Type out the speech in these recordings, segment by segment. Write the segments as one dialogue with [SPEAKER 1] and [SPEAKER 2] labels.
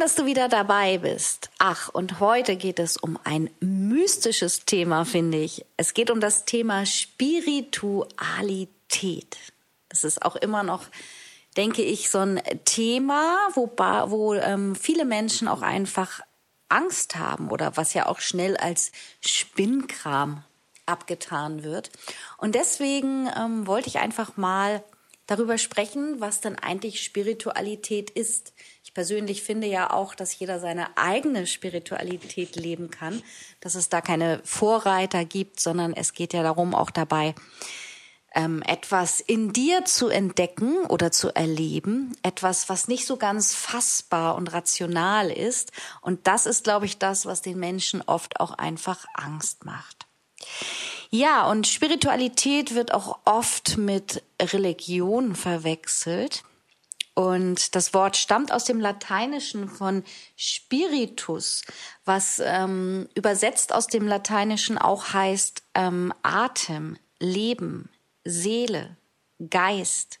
[SPEAKER 1] Dass du wieder dabei bist. Ach, und heute geht es um ein mystisches Thema, finde ich. Es geht um das Thema Spiritualität. Das ist auch immer noch, denke ich, so ein Thema, wo, wo ähm, viele Menschen auch einfach Angst haben oder was ja auch schnell als Spinnkram abgetan wird. Und deswegen ähm, wollte ich einfach mal darüber sprechen, was denn eigentlich Spiritualität ist. Ich persönlich finde ja auch, dass jeder seine eigene Spiritualität leben kann, dass es da keine Vorreiter gibt, sondern es geht ja darum, auch dabei ähm, etwas in dir zu entdecken oder zu erleben, etwas, was nicht so ganz fassbar und rational ist. Und das ist, glaube ich, das, was den Menschen oft auch einfach Angst macht. Ja, und Spiritualität wird auch oft mit Religion verwechselt. Und das Wort stammt aus dem Lateinischen von Spiritus, was ähm, übersetzt aus dem Lateinischen auch heißt ähm, Atem, Leben, Seele, Geist,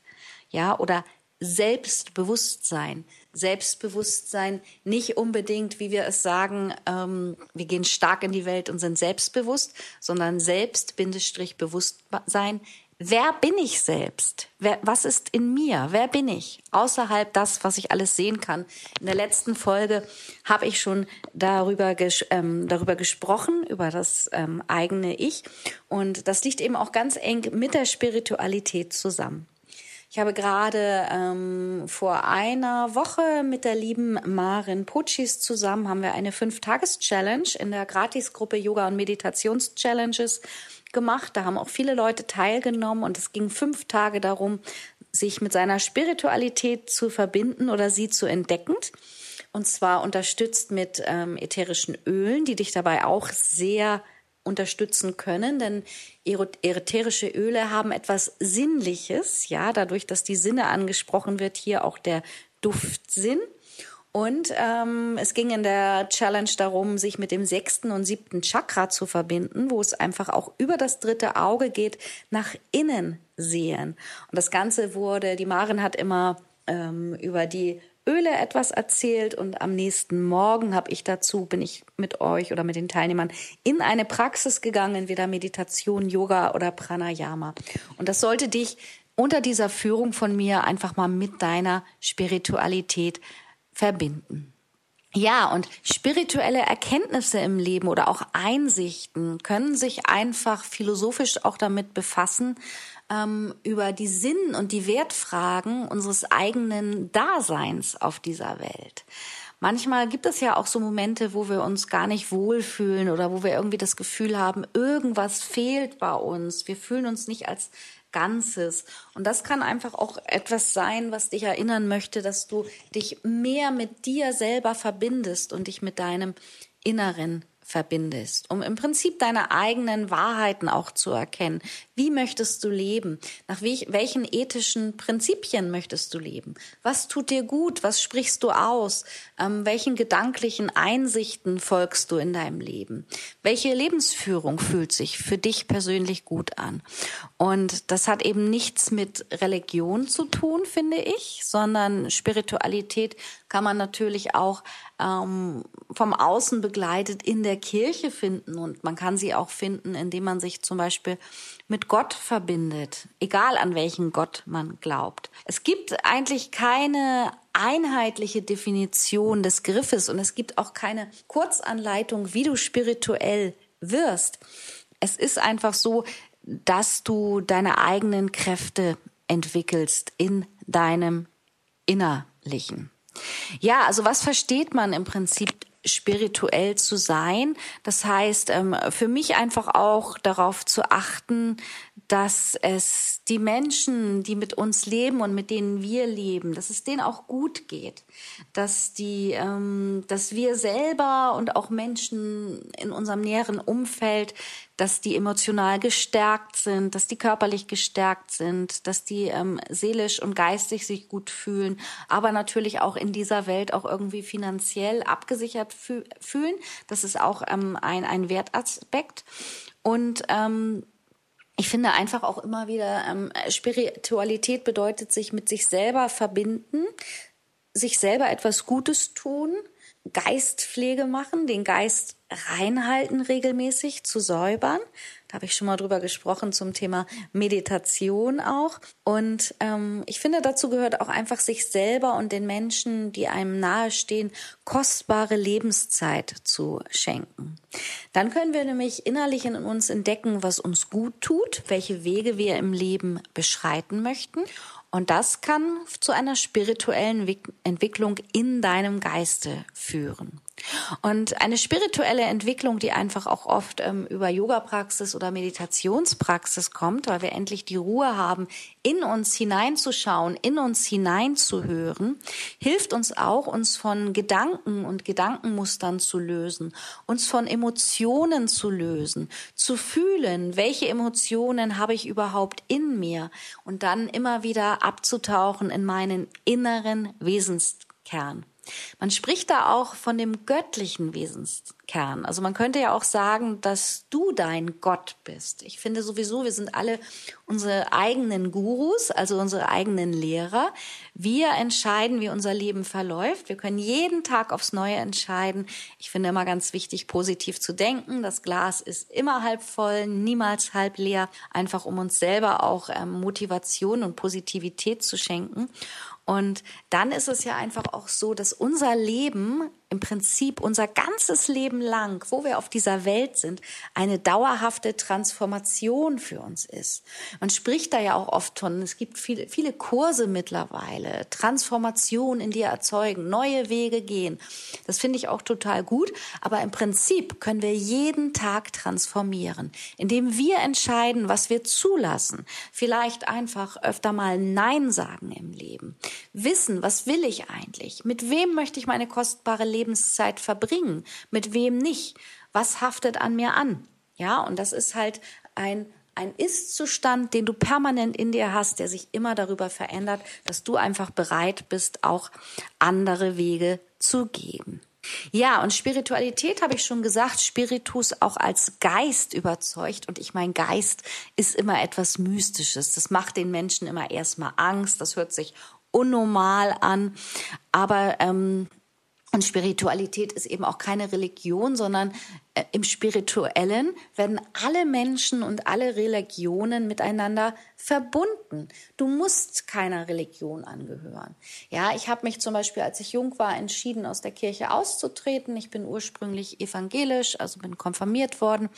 [SPEAKER 1] ja, oder Selbstbewusstsein. Selbstbewusstsein nicht unbedingt, wie wir es sagen, ähm, wir gehen stark in die Welt und sind selbstbewusst, sondern Selbst-Bewusstsein wer bin ich selbst? Wer, was ist in mir? Wer bin ich? Außerhalb das, was ich alles sehen kann. In der letzten Folge habe ich schon darüber, ges ähm, darüber gesprochen, über das ähm, eigene Ich. Und das liegt eben auch ganz eng mit der Spiritualität zusammen. Ich habe gerade ähm, vor einer Woche mit der lieben Marin Puccis zusammen haben wir eine Fünf-Tages-Challenge in der Gratisgruppe Yoga und Meditations-Challenges gemacht. Da haben auch viele Leute teilgenommen und es ging fünf Tage darum, sich mit seiner Spiritualität zu verbinden oder sie zu entdecken. Und zwar unterstützt mit ähm, ätherischen Ölen, die dich dabei auch sehr unterstützen können, denn ätherische Öle haben etwas Sinnliches, ja, dadurch, dass die Sinne angesprochen wird, hier auch der Duftsinn. Und ähm, es ging in der Challenge darum, sich mit dem sechsten und siebten Chakra zu verbinden, wo es einfach auch über das dritte Auge geht, nach innen sehen. Und das Ganze wurde, die Maren hat immer ähm, über die Öle etwas erzählt und am nächsten Morgen habe ich dazu, bin ich mit euch oder mit den Teilnehmern in eine Praxis gegangen, entweder Meditation, Yoga oder Pranayama. Und das sollte dich unter dieser Führung von mir einfach mal mit deiner Spiritualität verbinden. Ja, und spirituelle Erkenntnisse im Leben oder auch Einsichten können sich einfach philosophisch auch damit befassen, ähm, über die Sinn- und die Wertfragen unseres eigenen Daseins auf dieser Welt. Manchmal gibt es ja auch so Momente, wo wir uns gar nicht wohlfühlen oder wo wir irgendwie das Gefühl haben, irgendwas fehlt bei uns. Wir fühlen uns nicht als Ganzes. Und das kann einfach auch etwas sein, was dich erinnern möchte, dass du dich mehr mit dir selber verbindest und dich mit deinem Inneren verbindest, um im Prinzip deine eigenen Wahrheiten auch zu erkennen. Wie möchtest du leben? Nach welchen ethischen Prinzipien möchtest du leben? Was tut dir gut? Was sprichst du aus? Ähm, welchen gedanklichen Einsichten folgst du in deinem Leben? Welche Lebensführung fühlt sich für dich persönlich gut an? Und das hat eben nichts mit Religion zu tun, finde ich, sondern Spiritualität kann man natürlich auch ähm, vom Außen begleitet in der Kirche finden und man kann sie auch finden, indem man sich zum Beispiel mit Gott verbindet, egal an welchen Gott man glaubt. Es gibt eigentlich keine einheitliche Definition des Griffes und es gibt auch keine Kurzanleitung, wie du spirituell wirst. Es ist einfach so, dass du deine eigenen Kräfte entwickelst in deinem Innerlichen. Ja, also was versteht man im Prinzip spirituell zu sein. Das heißt, ähm, für mich einfach auch darauf zu achten, dass es die Menschen, die mit uns leben und mit denen wir leben, dass es denen auch gut geht, dass die, ähm, dass wir selber und auch Menschen in unserem näheren Umfeld, dass die emotional gestärkt sind, dass die körperlich gestärkt sind, dass die ähm, seelisch und geistig sich gut fühlen, aber natürlich auch in dieser Welt auch irgendwie finanziell abgesichert fü fühlen. Das ist auch ähm, ein, ein Wertaspekt. Und ähm, ich finde einfach auch immer wieder, ähm, Spiritualität bedeutet sich mit sich selber verbinden, sich selber etwas Gutes tun, Geistpflege machen, den Geist reinhalten regelmäßig, zu säubern. Da habe ich schon mal drüber gesprochen zum Thema Meditation auch. Und ähm, ich finde, dazu gehört auch einfach sich selber und den Menschen, die einem nahestehen, kostbare Lebenszeit zu schenken. Dann können wir nämlich innerlich in uns entdecken, was uns gut tut, welche Wege wir im Leben beschreiten möchten. Und das kann zu einer spirituellen Entwicklung in deinem Geiste führen. Und eine spirituelle Entwicklung, die einfach auch oft ähm, über Yoga-Praxis oder Meditationspraxis kommt, weil wir endlich die Ruhe haben, in uns hineinzuschauen, in uns hineinzuhören, hilft uns auch, uns von Gedanken und Gedankenmustern zu lösen, uns von Emotionen zu lösen, zu fühlen, welche Emotionen habe ich überhaupt in mir und dann immer wieder abzutauchen in meinen inneren Wesenskern. Man spricht da auch von dem göttlichen Wesenskern. Also man könnte ja auch sagen, dass du dein Gott bist. Ich finde sowieso, wir sind alle unsere eigenen Gurus, also unsere eigenen Lehrer. Wir entscheiden, wie unser Leben verläuft. Wir können jeden Tag aufs Neue entscheiden. Ich finde immer ganz wichtig, positiv zu denken. Das Glas ist immer halb voll, niemals halb leer, einfach um uns selber auch ähm, Motivation und Positivität zu schenken. Und dann ist es ja einfach auch so, dass unser Leben im Prinzip unser ganzes Leben lang, wo wir auf dieser Welt sind, eine dauerhafte Transformation für uns ist. Man spricht da ja auch oft von, es gibt viele, viele Kurse mittlerweile, Transformation in dir erzeugen, neue Wege gehen. Das finde ich auch total gut. Aber im Prinzip können wir jeden Tag transformieren, indem wir entscheiden, was wir zulassen. Vielleicht einfach öfter mal Nein sagen im Leben. Wissen, was will ich eigentlich? Mit wem möchte ich meine kostbare Lebenszeit verbringen, mit wem nicht, was haftet an mir an. Ja, und das ist halt ein ein Ist-Zustand, den du permanent in dir hast, der sich immer darüber verändert, dass du einfach bereit bist, auch andere Wege zu gehen. Ja, und Spiritualität habe ich schon gesagt, Spiritus auch als Geist überzeugt. Und ich mein Geist ist immer etwas Mystisches. Das macht den Menschen immer erstmal Angst. Das hört sich unnormal an. Aber ähm, und Spiritualität ist eben auch keine Religion, sondern im Spirituellen werden alle Menschen und alle Religionen miteinander verbunden. Du musst keiner Religion angehören. Ja, ich habe mich zum Beispiel, als ich jung war, entschieden, aus der Kirche auszutreten. Ich bin ursprünglich evangelisch, also bin konfirmiert worden.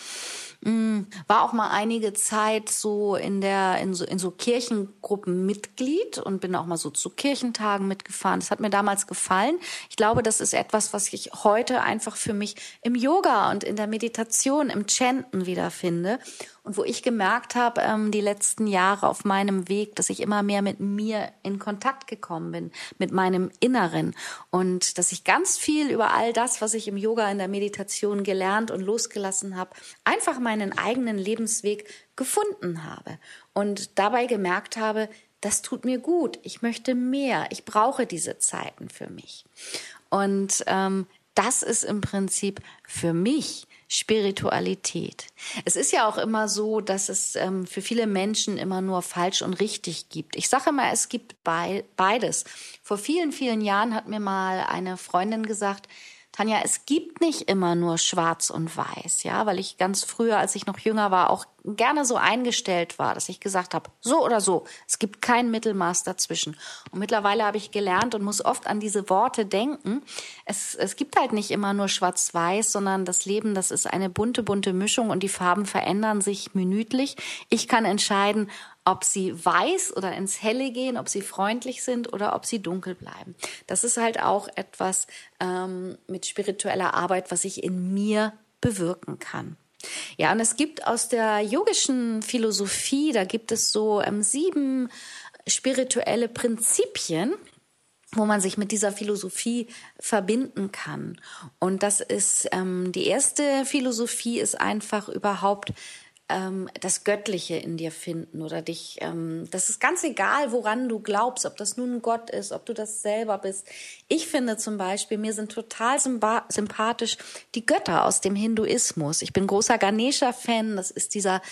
[SPEAKER 1] Mm, war auch mal einige Zeit so in der in so, in so Kirchengruppen Mitglied und bin auch mal so zu Kirchentagen mitgefahren. Das hat mir damals gefallen. Ich glaube, das ist etwas, was ich heute einfach für mich im Yoga und in der Meditation, im Chanten wiederfinde. Und wo ich gemerkt habe, ähm, die letzten Jahre auf meinem Weg, dass ich immer mehr mit mir in Kontakt gekommen bin, mit meinem Inneren. Und dass ich ganz viel über all das, was ich im Yoga, in der Meditation gelernt und losgelassen habe, einfach meinen eigenen Lebensweg gefunden habe. Und dabei gemerkt habe, das tut mir gut. Ich möchte mehr. Ich brauche diese Zeiten für mich. Und ähm, das ist im Prinzip für mich Spiritualität. Es ist ja auch immer so, dass es ähm, für viele Menschen immer nur falsch und richtig gibt. Ich sage immer, es gibt beides. Vor vielen, vielen Jahren hat mir mal eine Freundin gesagt, Tanja, es gibt nicht immer nur schwarz und weiß, ja, weil ich ganz früher, als ich noch jünger war, auch gerne so eingestellt war, dass ich gesagt habe, so oder so, es gibt kein Mittelmaß dazwischen. Und mittlerweile habe ich gelernt und muss oft an diese Worte denken. Es, es gibt halt nicht immer nur schwarz-weiß, sondern das Leben, das ist eine bunte, bunte Mischung und die Farben verändern sich minütlich. Ich kann entscheiden, ob sie weiß oder ins Helle gehen, ob sie freundlich sind oder ob sie dunkel bleiben. Das ist halt auch etwas ähm, mit spiritueller Arbeit, was ich in mir bewirken kann. Ja, und es gibt aus der yogischen Philosophie, da gibt es so ähm, sieben spirituelle Prinzipien, wo man sich mit dieser Philosophie verbinden kann. Und das ist ähm, die erste Philosophie ist einfach überhaupt ähm, das Göttliche in dir finden oder dich. Ähm, das ist ganz egal, woran du glaubst, ob das nun Gott ist, ob du das selber bist. Ich finde zum Beispiel, mir sind total sympathisch die Götter aus dem Hinduismus. Ich bin großer Ganesha-Fan. Das ist dieser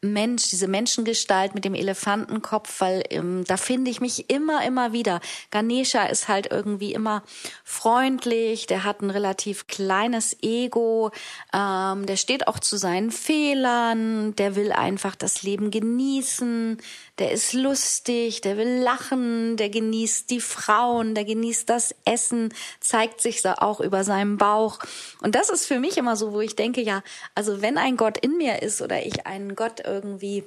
[SPEAKER 1] Mensch, diese Menschengestalt mit dem Elefantenkopf, weil ähm, da finde ich mich immer, immer wieder. Ganesha ist halt irgendwie immer freundlich, der hat ein relativ kleines Ego, ähm, der steht auch zu seinen Fehlern, der will einfach das Leben genießen, der ist lustig, der will lachen, der genießt die Frauen, der genießt das Essen, zeigt sich auch über seinem Bauch. Und das ist für mich immer so, wo ich denke, ja, also wenn ein Gott in mir ist oder ich einen Gott irgendwie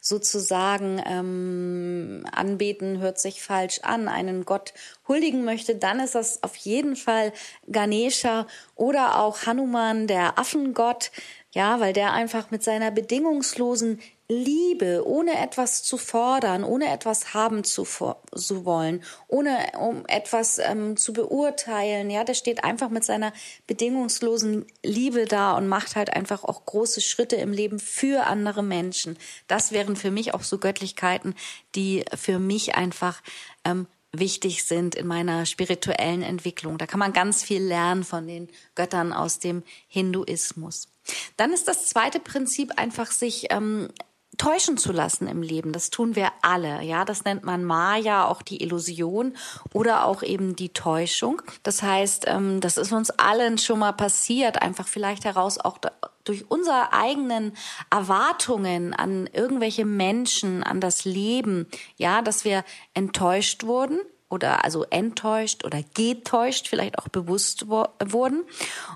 [SPEAKER 1] sozusagen ähm, anbeten hört sich falsch an, einen Gott huldigen möchte, dann ist das auf jeden Fall Ganesha oder auch Hanuman, der Affengott, ja, weil der einfach mit seiner bedingungslosen Liebe, ohne etwas zu fordern, ohne etwas haben zu, zu wollen, ohne um etwas ähm, zu beurteilen, ja, der steht einfach mit seiner bedingungslosen Liebe da und macht halt einfach auch große Schritte im Leben für andere Menschen. Das wären für mich auch so Göttlichkeiten, die für mich einfach ähm, wichtig sind in meiner spirituellen Entwicklung. Da kann man ganz viel lernen von den Göttern aus dem Hinduismus. Dann ist das zweite Prinzip einfach sich ähm, täuschen zu lassen im Leben. Das tun wir alle. Ja, das nennt man Maya, auch die Illusion oder auch eben die Täuschung. Das heißt, ähm, das ist uns allen schon mal passiert, einfach vielleicht heraus auch durch unsere eigenen Erwartungen an irgendwelche Menschen, an das Leben, ja, dass wir enttäuscht wurden oder also enttäuscht oder getäuscht, vielleicht auch bewusst wo wurden.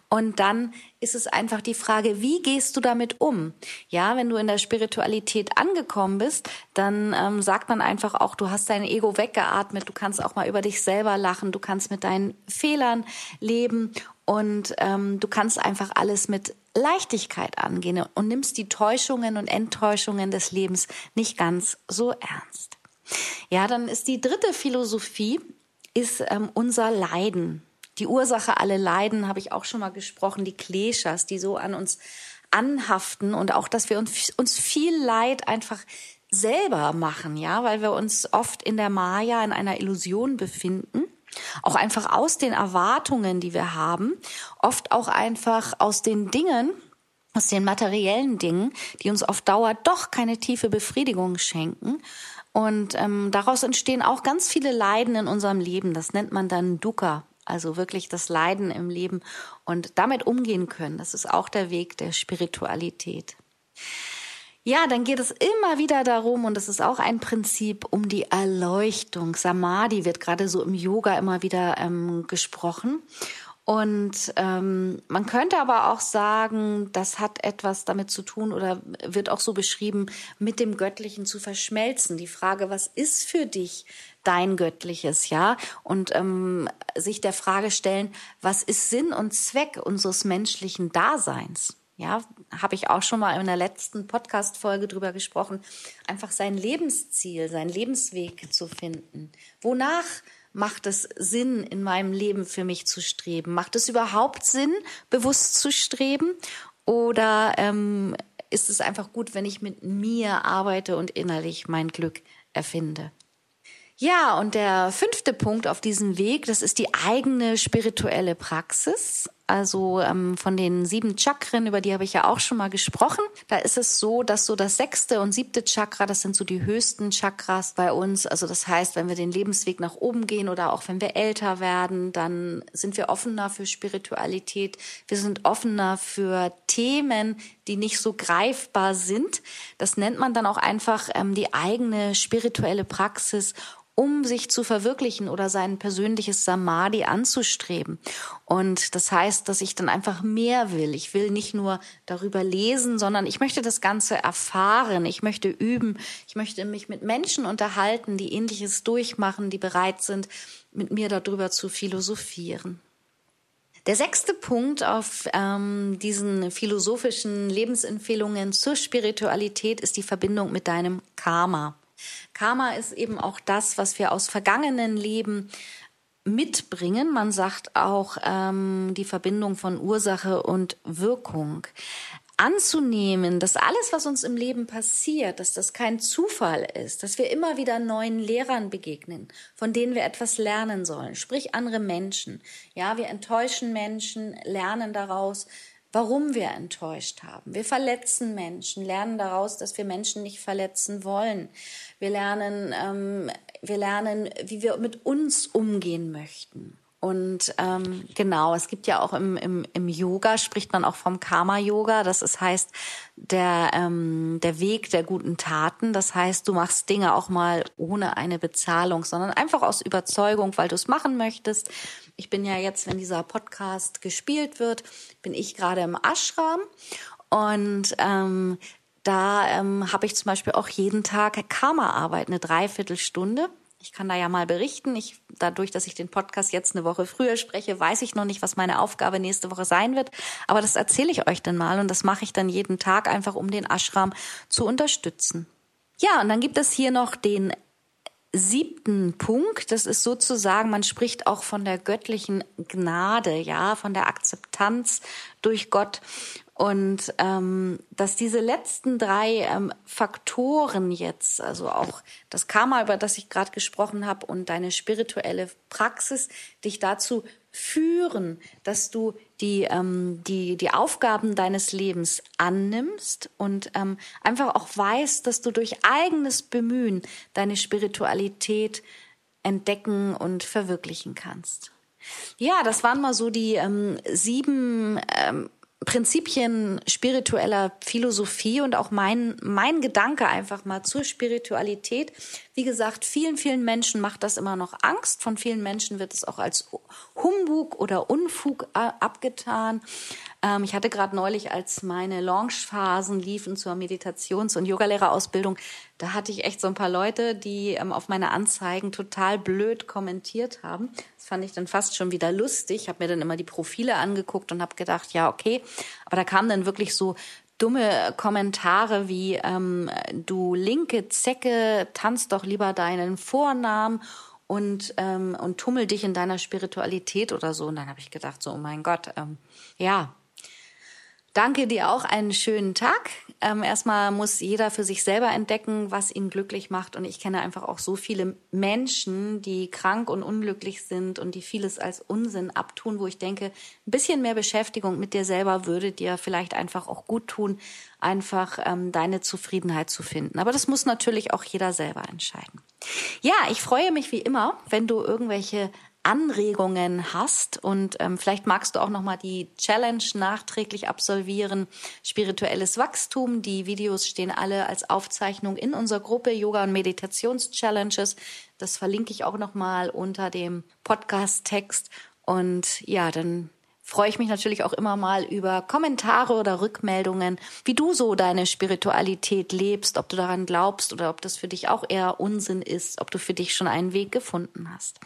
[SPEAKER 1] Und dann ist es einfach die Frage, wie gehst du damit um? Ja, wenn du in der Spiritualität angekommen bist, dann ähm, sagt man einfach auch, du hast dein Ego weggeatmet, du kannst auch mal über dich selber lachen, du kannst mit deinen Fehlern leben und ähm, du kannst einfach alles mit Leichtigkeit angehen und nimmst die Täuschungen und Enttäuschungen des Lebens nicht ganz so ernst. Ja, dann ist die dritte Philosophie, ist ähm, unser Leiden. Die Ursache aller Leiden habe ich auch schon mal gesprochen, die Kleshas, die so an uns anhaften und auch, dass wir uns, uns viel Leid einfach selber machen, ja, weil wir uns oft in der Maya in einer Illusion befinden. Auch einfach aus den Erwartungen, die wir haben, oft auch einfach aus den Dingen, aus den materiellen Dingen, die uns auf Dauer doch keine tiefe Befriedigung schenken, und ähm, daraus entstehen auch ganz viele Leiden in unserem Leben. Das nennt man dann Dukkha, also wirklich das Leiden im Leben und damit umgehen können. Das ist auch der Weg der Spiritualität. Ja, dann geht es immer wieder darum, und das ist auch ein Prinzip, um die Erleuchtung. Samadhi wird gerade so im Yoga immer wieder ähm, gesprochen. Und ähm, man könnte aber auch sagen, das hat etwas damit zu tun oder wird auch so beschrieben, mit dem Göttlichen zu verschmelzen. Die Frage, was ist für dich dein Göttliches, ja? Und ähm, sich der Frage stellen, was ist Sinn und Zweck unseres menschlichen Daseins? Ja, habe ich auch schon mal in der letzten Podcast-Folge drüber gesprochen. Einfach sein Lebensziel, sein Lebensweg zu finden. Wonach Macht es Sinn, in meinem Leben für mich zu streben? Macht es überhaupt Sinn, bewusst zu streben? Oder ähm, ist es einfach gut, wenn ich mit mir arbeite und innerlich mein Glück erfinde? Ja, und der fünfte Punkt auf diesem Weg, das ist die eigene spirituelle Praxis. Also ähm, von den sieben Chakren, über die habe ich ja auch schon mal gesprochen. Da ist es so, dass so das sechste und siebte Chakra, das sind so die höchsten Chakras bei uns. Also das heißt, wenn wir den Lebensweg nach oben gehen oder auch wenn wir älter werden, dann sind wir offener für Spiritualität. Wir sind offener für Themen, die nicht so greifbar sind. Das nennt man dann auch einfach ähm, die eigene spirituelle Praxis um sich zu verwirklichen oder sein persönliches Samadhi anzustreben. Und das heißt, dass ich dann einfach mehr will. Ich will nicht nur darüber lesen, sondern ich möchte das Ganze erfahren. Ich möchte üben. Ich möchte mich mit Menschen unterhalten, die ähnliches durchmachen, die bereit sind, mit mir darüber zu philosophieren. Der sechste Punkt auf ähm, diesen philosophischen Lebensempfehlungen zur Spiritualität ist die Verbindung mit deinem Karma. Karma ist eben auch das, was wir aus vergangenen Leben mitbringen. Man sagt auch ähm, die Verbindung von Ursache und Wirkung anzunehmen, dass alles, was uns im Leben passiert, dass das kein Zufall ist, dass wir immer wieder neuen Lehrern begegnen, von denen wir etwas lernen sollen, sprich andere Menschen. Ja, wir enttäuschen Menschen, lernen daraus, warum wir enttäuscht haben. Wir verletzen Menschen, lernen daraus, dass wir Menschen nicht verletzen wollen. Wir lernen, ähm, wir lernen, wie wir mit uns umgehen möchten. Und ähm, genau, es gibt ja auch im, im, im Yoga, spricht man auch vom Karma-Yoga. Das ist, heißt der, ähm, der Weg der guten Taten. Das heißt, du machst Dinge auch mal ohne eine Bezahlung, sondern einfach aus Überzeugung, weil du es machen möchtest. Ich bin ja jetzt, wenn dieser Podcast gespielt wird, bin ich gerade im Ashram. Und ähm, da ähm, habe ich zum Beispiel auch jeden Tag Karma-Arbeit, eine Dreiviertelstunde. Ich kann da ja mal berichten. Ich, dadurch, dass ich den Podcast jetzt eine Woche früher spreche, weiß ich noch nicht, was meine Aufgabe nächste Woche sein wird. Aber das erzähle ich euch dann mal und das mache ich dann jeden Tag einfach, um den Ashram zu unterstützen. Ja, und dann gibt es hier noch den siebten Punkt. Das ist sozusagen, man spricht auch von der göttlichen Gnade, ja, von der Akzeptanz durch Gott. Und ähm, dass diese letzten drei ähm, Faktoren jetzt, also auch das Karma, über das ich gerade gesprochen habe, und deine spirituelle Praxis, dich dazu führen, dass du die, ähm, die, die Aufgaben deines Lebens annimmst und ähm, einfach auch weißt, dass du durch eigenes Bemühen deine Spiritualität entdecken und verwirklichen kannst. Ja, das waren mal so die ähm, sieben ähm, Prinzipien spiritueller Philosophie und auch mein, mein Gedanke einfach mal zur Spiritualität. Wie gesagt, vielen, vielen Menschen macht das immer noch Angst. Von vielen Menschen wird es auch als Humbug oder Unfug abgetan. Ähm, ich hatte gerade neulich, als meine Launchphasen liefen zur Meditations- und Yogalehrerausbildung, da hatte ich echt so ein paar Leute, die ähm, auf meine Anzeigen total blöd kommentiert haben fand ich dann fast schon wieder lustig. Ich habe mir dann immer die Profile angeguckt und habe gedacht, ja, okay. Aber da kamen dann wirklich so dumme Kommentare wie ähm, du linke Zecke, tanz doch lieber deinen Vornamen und ähm, und tummel dich in deiner Spiritualität oder so. Und dann habe ich gedacht, so, oh mein Gott, ähm, ja, Danke dir auch einen schönen Tag. Ähm, erstmal muss jeder für sich selber entdecken, was ihn glücklich macht. Und ich kenne einfach auch so viele Menschen, die krank und unglücklich sind und die vieles als Unsinn abtun, wo ich denke, ein bisschen mehr Beschäftigung mit dir selber würde dir vielleicht einfach auch gut tun, einfach ähm, deine Zufriedenheit zu finden. Aber das muss natürlich auch jeder selber entscheiden. Ja, ich freue mich wie immer, wenn du irgendwelche Anregungen hast und ähm, vielleicht magst du auch noch mal die Challenge nachträglich absolvieren. Spirituelles Wachstum. Die Videos stehen alle als Aufzeichnung in unserer Gruppe Yoga und Meditations Challenges das verlinke ich auch noch mal unter dem Podcast Text und ja dann freue ich mich natürlich auch immer mal über Kommentare oder Rückmeldungen, wie du so deine Spiritualität lebst, ob du daran glaubst oder ob das für dich auch eher Unsinn ist, ob du für dich schon einen Weg gefunden hast.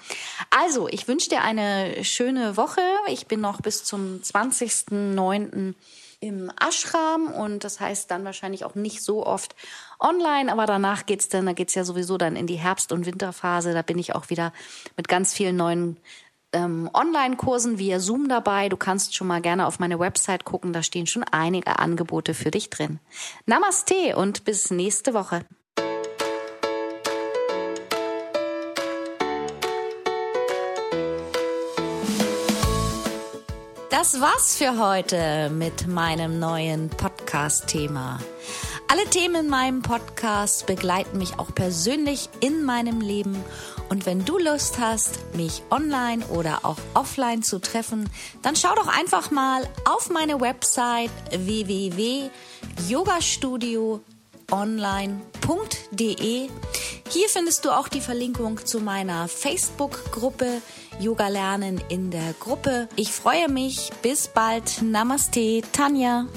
[SPEAKER 1] Also, ich wünsche dir eine schöne Woche. Ich bin noch bis zum 20.09 im Ashram und das heißt dann wahrscheinlich auch nicht so oft online, aber danach geht's dann, da geht's ja sowieso dann in die Herbst- und Winterphase. Da bin ich auch wieder mit ganz vielen neuen ähm, Online-Kursen via Zoom dabei. Du kannst schon mal gerne auf meine Website gucken, da stehen schon einige Angebote für dich drin. Namaste und bis nächste Woche. Das war's für heute mit meinem neuen Podcast-Thema. Alle Themen in meinem Podcast begleiten mich auch persönlich in meinem Leben und wenn du Lust hast, mich online oder auch offline zu treffen, dann schau doch einfach mal auf meine Website www.yogastudio yogaonline.de. Hier findest du auch die Verlinkung zu meiner Facebook-Gruppe Yoga lernen in der Gruppe. Ich freue mich. Bis bald. Namaste, Tanja.